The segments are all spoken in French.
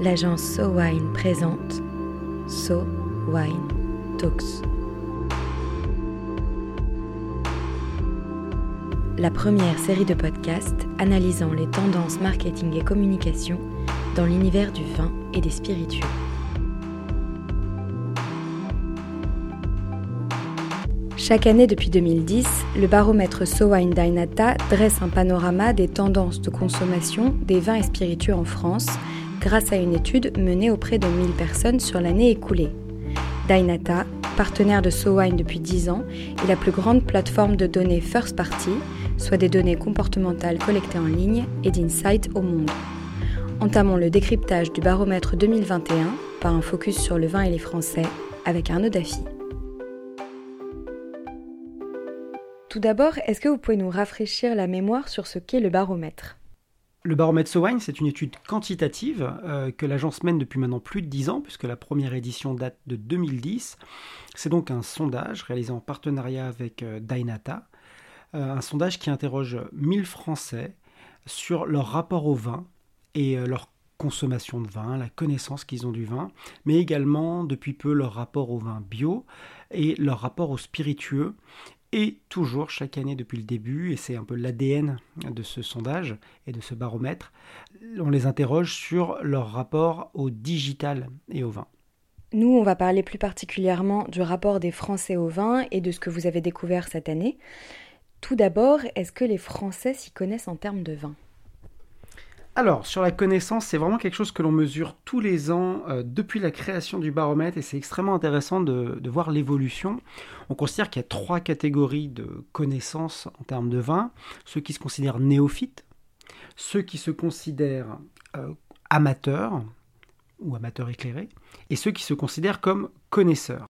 l'agence So Wine présente So Wine Talks. La première série de podcasts analysant les tendances marketing et communication dans l'univers du vin et des spiritueux. Chaque année depuis 2010, le baromètre So Wine Dynata dresse un panorama des tendances de consommation des vins et spiritueux en France grâce à une étude menée auprès de 1000 personnes sur l'année écoulée. Dynata, partenaire de So Wine depuis 10 ans, est la plus grande plateforme de données first party, soit des données comportementales collectées en ligne et d'insight au monde. Entamons le décryptage du baromètre 2021 par un focus sur le vin et les Français avec Arnaud Daffy. Tout d'abord, est-ce que vous pouvez nous rafraîchir la mémoire sur ce qu'est le baromètre? Le baromètre SoWine, c'est une étude quantitative euh, que l'agence mène depuis maintenant plus de 10 ans, puisque la première édition date de 2010. C'est donc un sondage réalisé en partenariat avec euh, Dynata, euh, un sondage qui interroge 1000 Français sur leur rapport au vin et leur consommation de vin, la connaissance qu'ils ont du vin, mais également depuis peu leur rapport au vin bio et leur rapport au spiritueux et toujours chaque année depuis le début, et c'est un peu l'ADN de ce sondage et de ce baromètre, on les interroge sur leur rapport au digital et au vin. Nous, on va parler plus particulièrement du rapport des Français au vin et de ce que vous avez découvert cette année. Tout d'abord, est-ce que les Français s'y connaissent en termes de vin? Alors, sur la connaissance, c'est vraiment quelque chose que l'on mesure tous les ans euh, depuis la création du baromètre et c'est extrêmement intéressant de, voir l'évolution. On considère qu'il y a trois catégories de connaissances en termes de vin. Ceux qui se considèrent néophytes, ceux qui se considèrent euh, amateurs ou amateurs éclairés, et ceux qui se considèrent comme connaisseurs.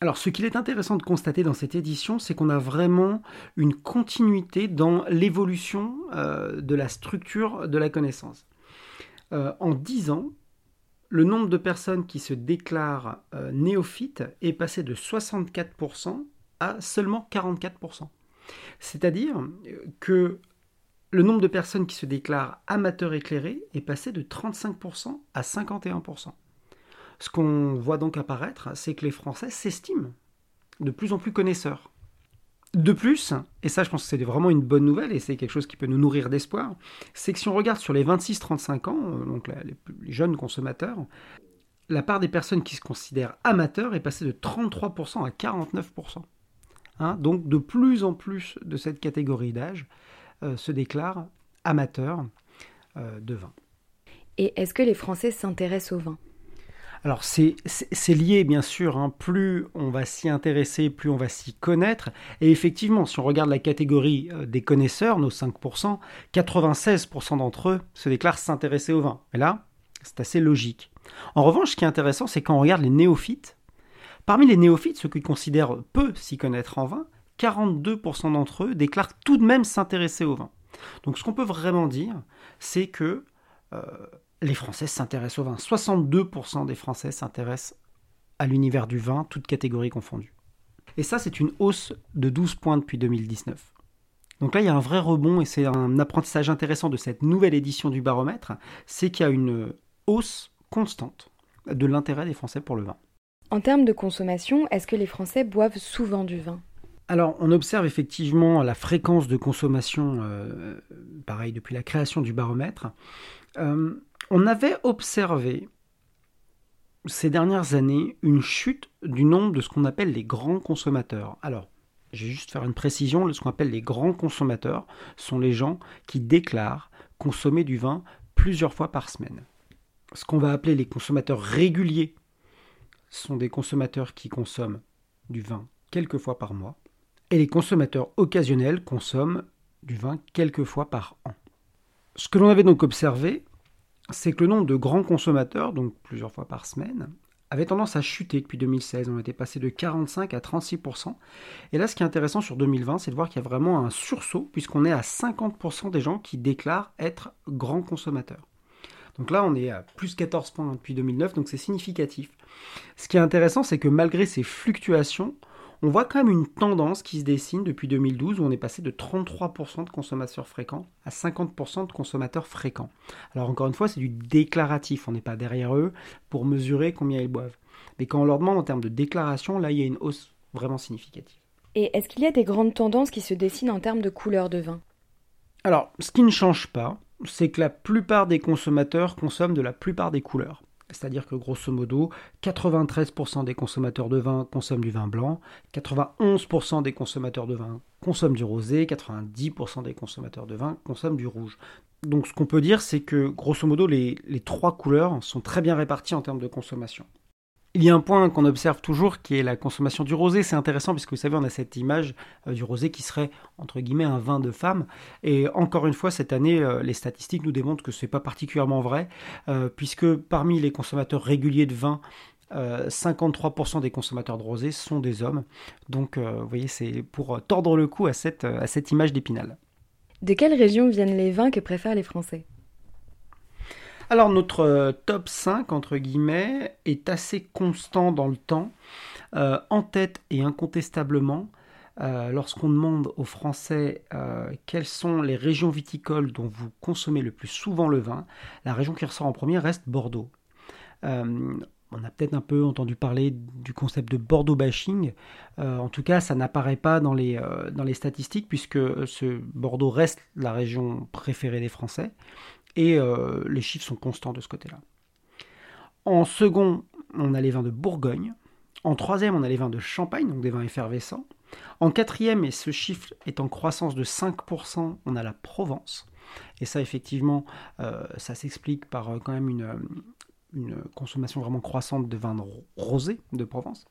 Alors, ce qu'il est intéressant de constater dans cette édition, c'est qu'on a vraiment une continuité dans l'évolution euh, de la structure de la connaissance. Euh, en 10 ans, le nombre de personnes qui se déclarent euh, néophytes est passé de 64% à seulement 44%. C'est-à-dire que le nombre de personnes qui se déclarent amateurs éclairés est passé de 35% à 51%. Ce qu'on voit donc apparaître, c'est que les Français s'estiment de plus en plus connaisseurs. De plus, et ça je pense que c'est vraiment une bonne nouvelle et c'est quelque chose qui peut nous nourrir d'espoir, c'est que si on regarde sur les 26-35 ans, euh, donc les, jeunes consommateurs, la part des personnes qui se considèrent amateurs est passée de 33% à 49%. Hein, donc de plus en plus de cette catégorie d'âge euh, se déclarent amateurs euh, de vin. Et est-ce que les Français s'intéressent au vin? Alors c'est lié bien sûr, hein. plus on va s'y intéresser, plus on va s'y connaître. Et effectivement, si on regarde la catégorie euh, des connaisseurs, nos 5%, 96% d'entre eux se déclarent s'intéresser au vin. Et là, c'est assez logique. En revanche, ce qui est intéressant, c'est quand on regarde les néophytes. Parmi les néophytes, ceux qui considèrent peu s'y connaître en vin, 42% d'entre eux déclarent tout de même s'intéresser au vin. Donc ce qu'on peut vraiment dire, c'est que euh, les Français s'intéressent au vin. 62% des Français s'intéressent à l'univers du vin, toutes catégories confondues. Et ça, c'est une hausse de 12 points depuis 2019. Donc là, il y a un vrai rebond et c'est un apprentissage intéressant de cette nouvelle édition du baromètre, c'est qu'il y a une hausse constante de l'intérêt des Français pour le vin. En termes de consommation, est-ce que les Français boivent souvent du vin? Alors, on observe effectivement la fréquence de consommation, euh, pareil, depuis la création du baromètre. Euh, on avait observé ces dernières années une chute du nombre de ce qu'on appelle les grands consommateurs. Alors, je vais juste faire une précision, ce qu'on appelle les grands consommateurs sont les gens qui déclarent consommer du vin plusieurs fois par semaine. Ce qu'on va appeler les consommateurs réguliers sont des consommateurs qui consomment du vin quelques fois par mois. Et les consommateurs occasionnels consomment du vin quelques fois par an. Ce que l'on avait donc observé, c'est que le nombre de grands consommateurs, donc plusieurs fois par semaine, avait tendance à chuter depuis 2016. On était passé de 45 à 36%. Et là, ce qui est intéressant sur 2020, c'est de voir qu'il y a vraiment un sursaut, puisqu'on est à 50% des gens qui déclarent être grands consommateurs. Donc là, on est à plus 14 points depuis 2009, donc c'est significatif. Ce qui est intéressant, c'est que malgré ces fluctuations, on voit quand même une tendance qui se dessine depuis 2012 où on est passé de 33% de consommateurs fréquents à 50% de consommateurs fréquents. Alors encore une fois, c'est du déclaratif, on n'est pas derrière eux pour mesurer combien ils boivent. Mais quand on leur demande en termes de déclaration, là, il y a une hausse vraiment significative. Et est-ce qu'il y a des grandes tendances qui se dessinent en termes de couleur de vin? Alors, ce qui ne change pas, c'est que la plupart des consommateurs consomment de la plupart des couleurs. C'est-à-dire que grosso modo, 93% des consommateurs de vin consomment du vin blanc, 91% des consommateurs de vin consomment du rosé, 90% des consommateurs de vin consomment du rouge. Donc ce qu'on peut dire, c'est que grosso modo, les, trois couleurs sont très bien réparties en termes de consommation. Il y a un point qu'on observe toujours qui est la consommation du rosé. C'est intéressant puisque vous savez, on a cette image euh, du rosé qui serait entre guillemets un vin de femme. Et encore une fois, cette année, euh, les statistiques nous démontrent que ce n'est pas particulièrement vrai, euh, puisque parmi les consommateurs réguliers de vin, 53% des consommateurs de rosé sont des hommes. Donc, vous voyez, c'est pour tordre le cou à cette, à cette image d'épinal. De quelle région viennent les vins que préfèrent les Français? Alors notre euh, top 5, entre guillemets, est assez constant dans le temps. Euh, en tête et incontestablement, euh, lorsqu'on demande aux Français quelles sont les régions viticoles dont vous consommez le plus souvent le vin, la région qui ressort en premier reste Bordeaux. on a peut-être un peu entendu parler du concept de Bordeaux bashing. en tout cas, ça n'apparaît pas dans les, dans les statistiques puisque ce Bordeaux reste la région préférée des Français et euh, les chiffres sont constants de ce côté-là. En second, on a les vins de Bourgogne. En troisième, on a les vins de Champagne, donc des vins effervescents. En quatrième, et ce chiffre est en croissance de 5%, on a la Provence. Et ça, effectivement, euh, ça s'explique par euh, quand même une, une, consommation vraiment croissante de vins rosés de Provence.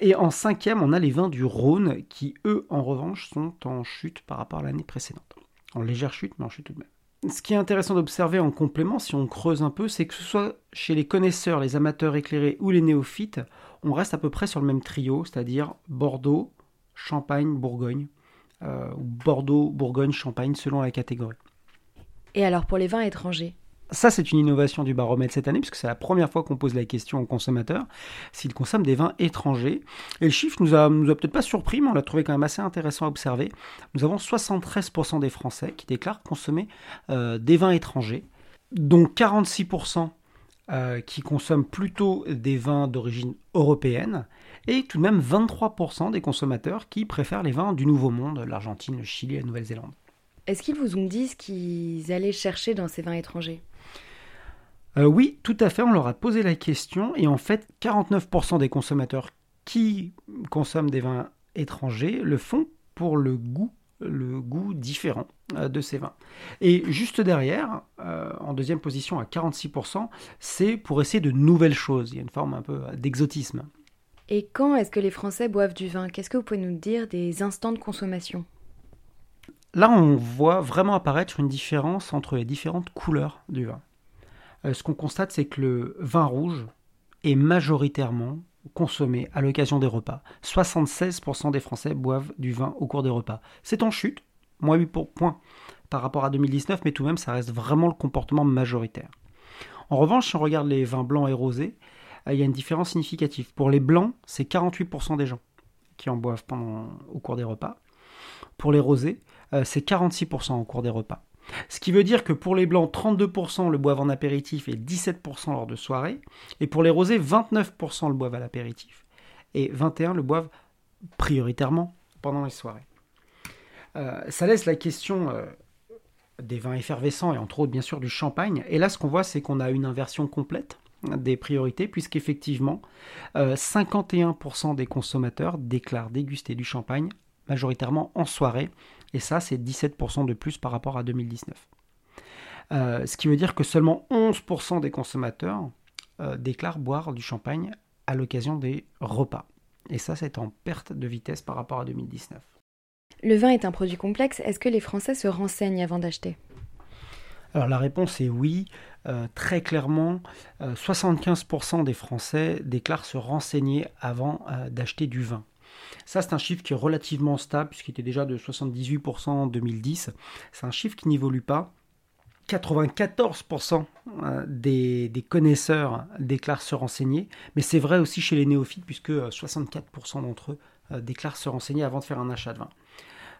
et en cinquième, on a les vins du Rhône, qui, eux, en revanche, sont en chute par rapport à l'année précédente. En légère chute, mais en chute tout de même ce qui est intéressant d'observer en complément, si on creuse un peu, c'est que ce soit chez les connaisseurs, les amateurs éclairés ou les néophytes, on reste à peu près sur le même trio, c'est-à-dire Bordeaux, Champagne, Bourgogne, euh, ou Bordeaux, Bourgogne, Champagne, selon la catégorie. Et alors pour les vins étrangers? Ça, c'est une innovation du baromètre cette année, puisque c'est la première fois qu'on pose la question aux consommateurs s'ils consomment des vins étrangers. Et le chiffre nous a, nous a peut-être pas surpris, mais on l'a trouvé quand même assez intéressant à observer. Nous avons 73% des Français qui déclarent consommer euh, des vins étrangers, dont 46% euh, qui consomment plutôt des vins d'origine européenne, et tout de même 23% des consommateurs qui préfèrent les vins du Nouveau Monde, l'Argentine, le Chili et la Nouvelle-Zélande. Est-ce qu'ils vous ont dit ce qu'ils allaient chercher dans ces vins étrangers? Euh, oui, tout à fait, on leur a posé la question et en fait 49% des consommateurs qui consomment des vins étrangers le font pour le goût le goût différent euh, de ces vins. Et juste derrière, euh, en deuxième position à 46%, c'est pour essayer de nouvelles choses. Il y a une forme un peu d'exotisme. Et quand est-ce que les Français boivent du vin? Qu'est-ce que vous pouvez nous dire des instants de consommation? Là, on voit vraiment apparaître une différence entre les différentes couleurs du vin. Euh, ce qu'on constate, c'est que le vin rouge est majoritairement consommé à l'occasion des repas. 76% des Français boivent du vin au cours des repas. C'est en chute, moins 8 points par rapport à 2019, mais tout de même, ça reste vraiment le comportement majoritaire. En revanche, si on regarde les vins blancs et rosés, euh, il y a une différence significative. Pour les blancs, c'est 48% des gens qui en boivent au cours des repas. Pour les rosés, c'est 46% au cours des repas. Ce qui veut dire que pour les blancs, 32% le boivent en apéritif et 17% lors de soirée. Et pour les rosés, 29% le boivent à l'apéritif et 21% le boivent prioritairement pendant les soirées. Euh, ça laisse la question euh, des vins effervescents et entre autres bien sûr du champagne. Et là, ce qu'on voit, c'est qu'on a une inversion complète des priorités, puisqu'effectivement, 51% euh, des consommateurs déclarent déguster du champagne majoritairement en soirée, et ça c'est 17% de plus par rapport à 2019. Euh, ce qui veut dire que seulement 11% des consommateurs euh, déclarent boire du champagne à l'occasion des repas. Et ça c'est en perte de vitesse par rapport à 2019. Le vin est un produit complexe, est-ce que les Français se renseignent avant d'acheter? Alors la réponse est oui. Euh, très clairement, 75% des Français déclarent se renseigner avant d'acheter du vin. Ça, c'est un chiffre qui est relativement stable, puisqu'il était déjà de 78% en 2010. C'est un chiffre qui n'évolue pas. 94% euh, des, des, connaisseurs déclarent se renseigner, mais c'est vrai aussi chez les néophytes, puisque 64% d'entre eux déclarent se renseigner avant de faire un achat de vin.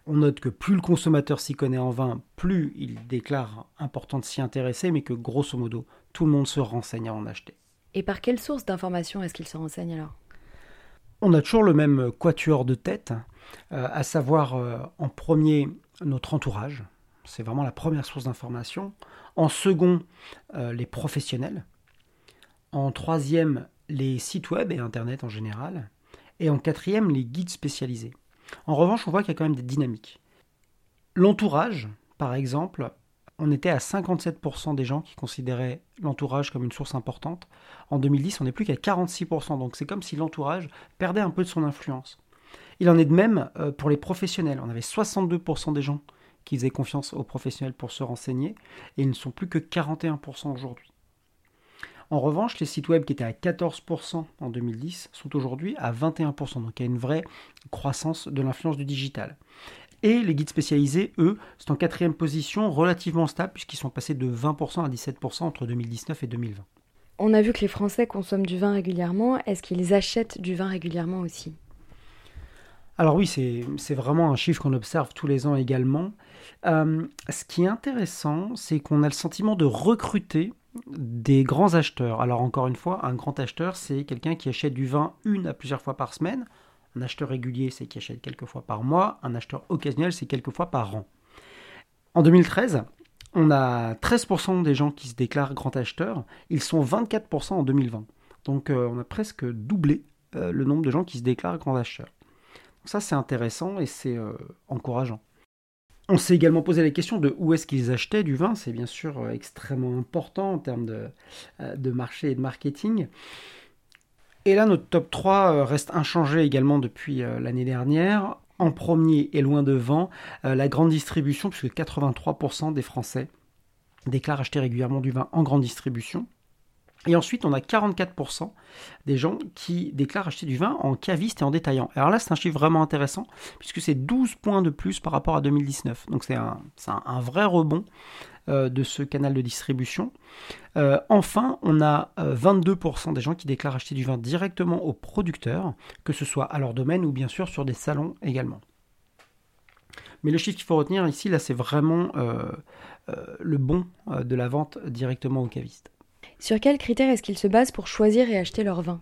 On note que plus le consommateur s'y connaît en vin, plus il déclare important de s'y intéresser, mais que grosso modo, tout le monde se renseigne à en acheter. Et par quelle source d'information est-ce qu'il se renseigne alors? On a toujours le même quatuor de tête, euh, à savoir euh, en premier notre entourage, c'est vraiment la première source d'information. En second, euh, les professionnels. En troisième, les sites web et Internet en général. Et en quatrième, les guides spécialisés. En revanche, on voit qu'il y a quand même des dynamiques. L'entourage, par exemple, on était à 57% des gens qui considéraient l'entourage comme une source importante. En 2010, on n'est plus qu'à 46%. Donc c'est comme si l'entourage perdait un peu de son influence. Il en est de même euh, pour les professionnels. On avait 62% des gens qui faisaient confiance aux professionnels pour se renseigner, et ils ne sont plus que 41% aujourd'hui. En revanche, les sites web qui étaient à 14% en 2010 sont aujourd'hui à 21%, donc il y a une vraie croissance de l'influence du digital. Et les guides spécialisés, eux, sont en quatrième position, relativement stable, puisqu'ils sont passés de 20% à 17% entre 2019 et 2020. On a vu que les Français consomment du vin régulièrement. Est-ce qu'ils achètent du vin régulièrement aussi? Alors oui, c'est vraiment un chiffre qu'on observe tous les ans également. Euh, ce qui est intéressant, c'est qu'on a le sentiment de recruter des grands acheteurs. Alors encore une fois, un grand acheteur, c'est quelqu'un qui achète du vin une à plusieurs fois par semaine. Un acheteur régulier, c'est qui achète quelques fois par mois. Un acheteur occasionnel, c'est quelques fois par an. En 2013, on a 13% des gens qui se déclarent grands acheteurs. Ils sont 24% en 2020. Donc euh, on a presque doublé euh, le nombre de gens qui se déclarent grands acheteurs. Ça, c'est intéressant et c'est euh, encourageant. On s'est également posé la question de où est-ce qu'ils achetaient du vin. C'est bien sûr extrêmement important en termes de, marché et de marketing. Et là, notre top 3 reste inchangé également depuis l'année dernière. En premier et loin devant, la grande distribution, puisque 83% des Français déclarent acheter régulièrement du vin en grande distribution. Et ensuite, on a 44% des gens qui déclarent acheter du vin en caviste et en détaillant. Alors là, c'est un chiffre vraiment intéressant, puisque c'est 12 points de plus par rapport à 2019. Donc c'est un, vrai rebond euh, de ce canal de distribution. Euh, enfin, on a 22% euh, des gens qui déclarent acheter du vin directement aux producteurs, que ce soit à leur domaine ou bien sûr sur des salons également. Mais le chiffre qu'il faut retenir ici, là, c'est vraiment le bon de la vente directement aux cavistes. Sur quels critères est-ce qu'ils se basent pour choisir et acheter leur vin?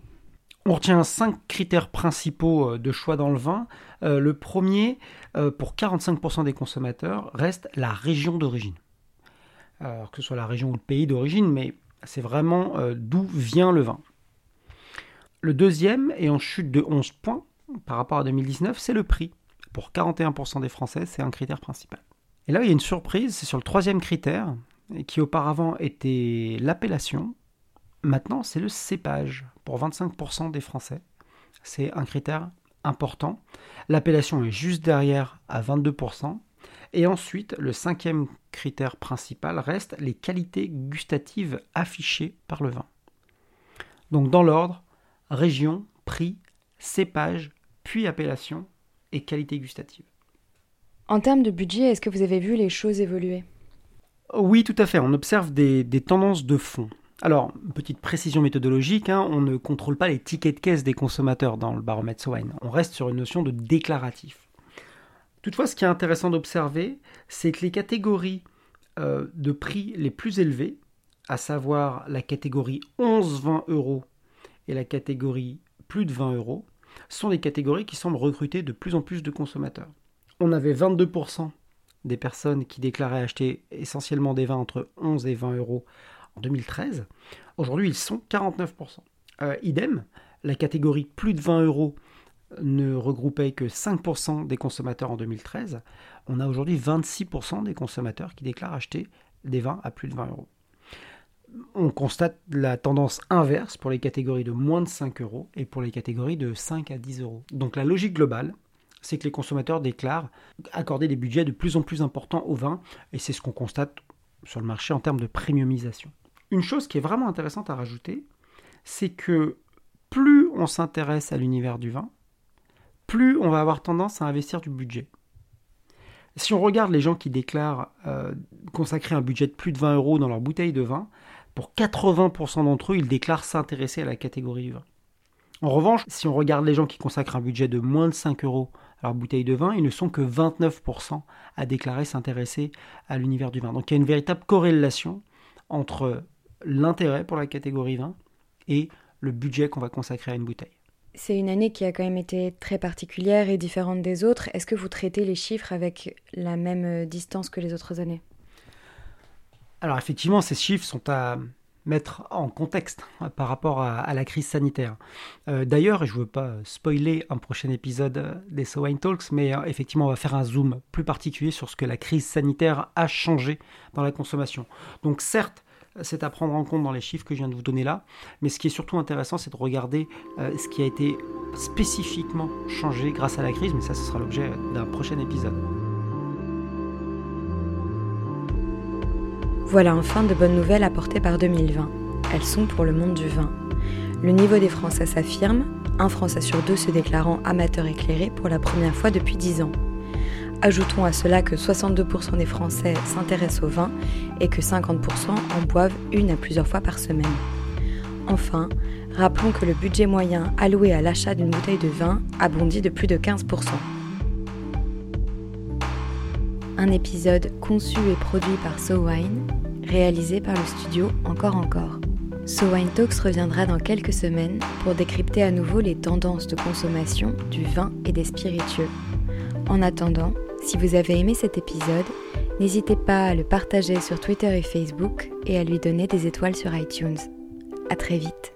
On retient cinq critères principaux euh, de choix dans le vin. Euh, le premier, euh, pour 45% des consommateurs, reste la région d'origine. Alors que ce soit la région ou le pays d'origine, mais c'est vraiment d'où vient le vin. Le deuxième, et en chute de 11 points par rapport à 2019, c'est le prix. Pour 41% des Français, c'est un critère principal. Et là, il y a une surprise, c'est sur le troisième critère, qui auparavant était l'appellation, maintenant c'est le cépage pour 25% des Français. C'est un critère important. L'appellation est juste derrière à 22%. Et ensuite, le cinquième critère principal reste les qualités gustatives affichées par le vin. Donc dans l'ordre, région, prix, cépage, puis appellation et qualité gustative. En termes de budget, est-ce que vous avez vu les choses évoluer? Oui, tout à fait. On observe des, tendances de fond. Alors, petite précision méthodologique, hein, on ne contrôle pas les tickets de caisse des consommateurs dans le baromètre Swine. On reste sur une notion de déclaratif. Toutefois, ce qui est intéressant d'observer, c'est que les catégories euh, de prix les plus élevés, à savoir la catégorie 11-20 euros et la catégorie plus de 20 euros, sont des catégories qui semblent recruter de plus en plus de consommateurs. On avait 22% des personnes qui déclaraient acheter essentiellement des vins entre 11 et 20 euros en 2013. Aujourd'hui, ils sont 49%. Euh, idem, la catégorie plus de 20 euros ne regroupait que 5% des consommateurs en 2013. On a aujourd'hui 26% des consommateurs qui déclarent acheter des vins à plus de 20 euros. On constate la tendance inverse pour les catégories de moins de 5 euros et pour les catégories de 5 à 10 euros. Donc la logique globale, c'est que les consommateurs déclarent accorder des budgets de plus en plus importants au vin, et c'est ce qu'on constate sur le marché en termes de premiumisation. Une chose qui est vraiment intéressante à rajouter, c'est que plus on s'intéresse à l'univers du vin, plus on va avoir tendance à investir du budget. Si on regarde les gens qui déclarent euh, consacrer un budget de plus de 20 euros dans leur bouteille de vin, pour 80% d'entre eux, ils déclarent s'intéresser à la catégorie vin. En revanche, si on regarde les gens qui consacrent un budget de moins de 5 euros leur bouteille de vin, ils ne sont que 29% à déclarer s'intéresser à l'univers du vin. Donc il y a une véritable corrélation entre l'intérêt pour la catégorie vin et le budget qu'on va consacrer à une bouteille. C'est une année qui a quand même été très particulière et différente des autres. Est-ce que vous traitez les chiffres avec la même distance que les autres années? Alors effectivement, ces chiffres sont à mettre en contexte par rapport à, la crise sanitaire. Euh, d'ailleurs, je ne veux pas spoiler un prochain épisode euh, des So Wine Talks, mais effectivement, on va faire un zoom plus particulier sur ce que la crise sanitaire a changé dans la consommation. Donc certes, c'est à prendre en compte dans les chiffres que je viens de vous donner là. Mais ce qui est surtout intéressant, c'est de regarder euh, ce qui a été spécifiquement changé grâce à la crise, mais ça, ce sera l'objet d'un prochain épisode. Voilà enfin de bonnes nouvelles apportées par 2020. Elles sont pour le monde du vin. Le niveau des Français s'affirme, un Français sur deux se déclarant amateur éclairé pour la première fois depuis 10 ans. Ajoutons à cela que 62% des Français s'intéressent au vin et que 50% en boivent une à plusieurs fois par semaine. Enfin, rappelons que le budget moyen alloué à l'achat d'une bouteille de vin a bondi de plus de 15%. Un épisode conçu et produit par SoWine, réalisé par le studio Encore Encore. SoWine Talks reviendra dans quelques semaines pour décrypter à nouveau les tendances de consommation du vin et des spiritueux. En attendant, si vous avez aimé cet épisode, n'hésitez pas à le partager sur Twitter et Facebook et à lui donner des étoiles sur iTunes. À très vite.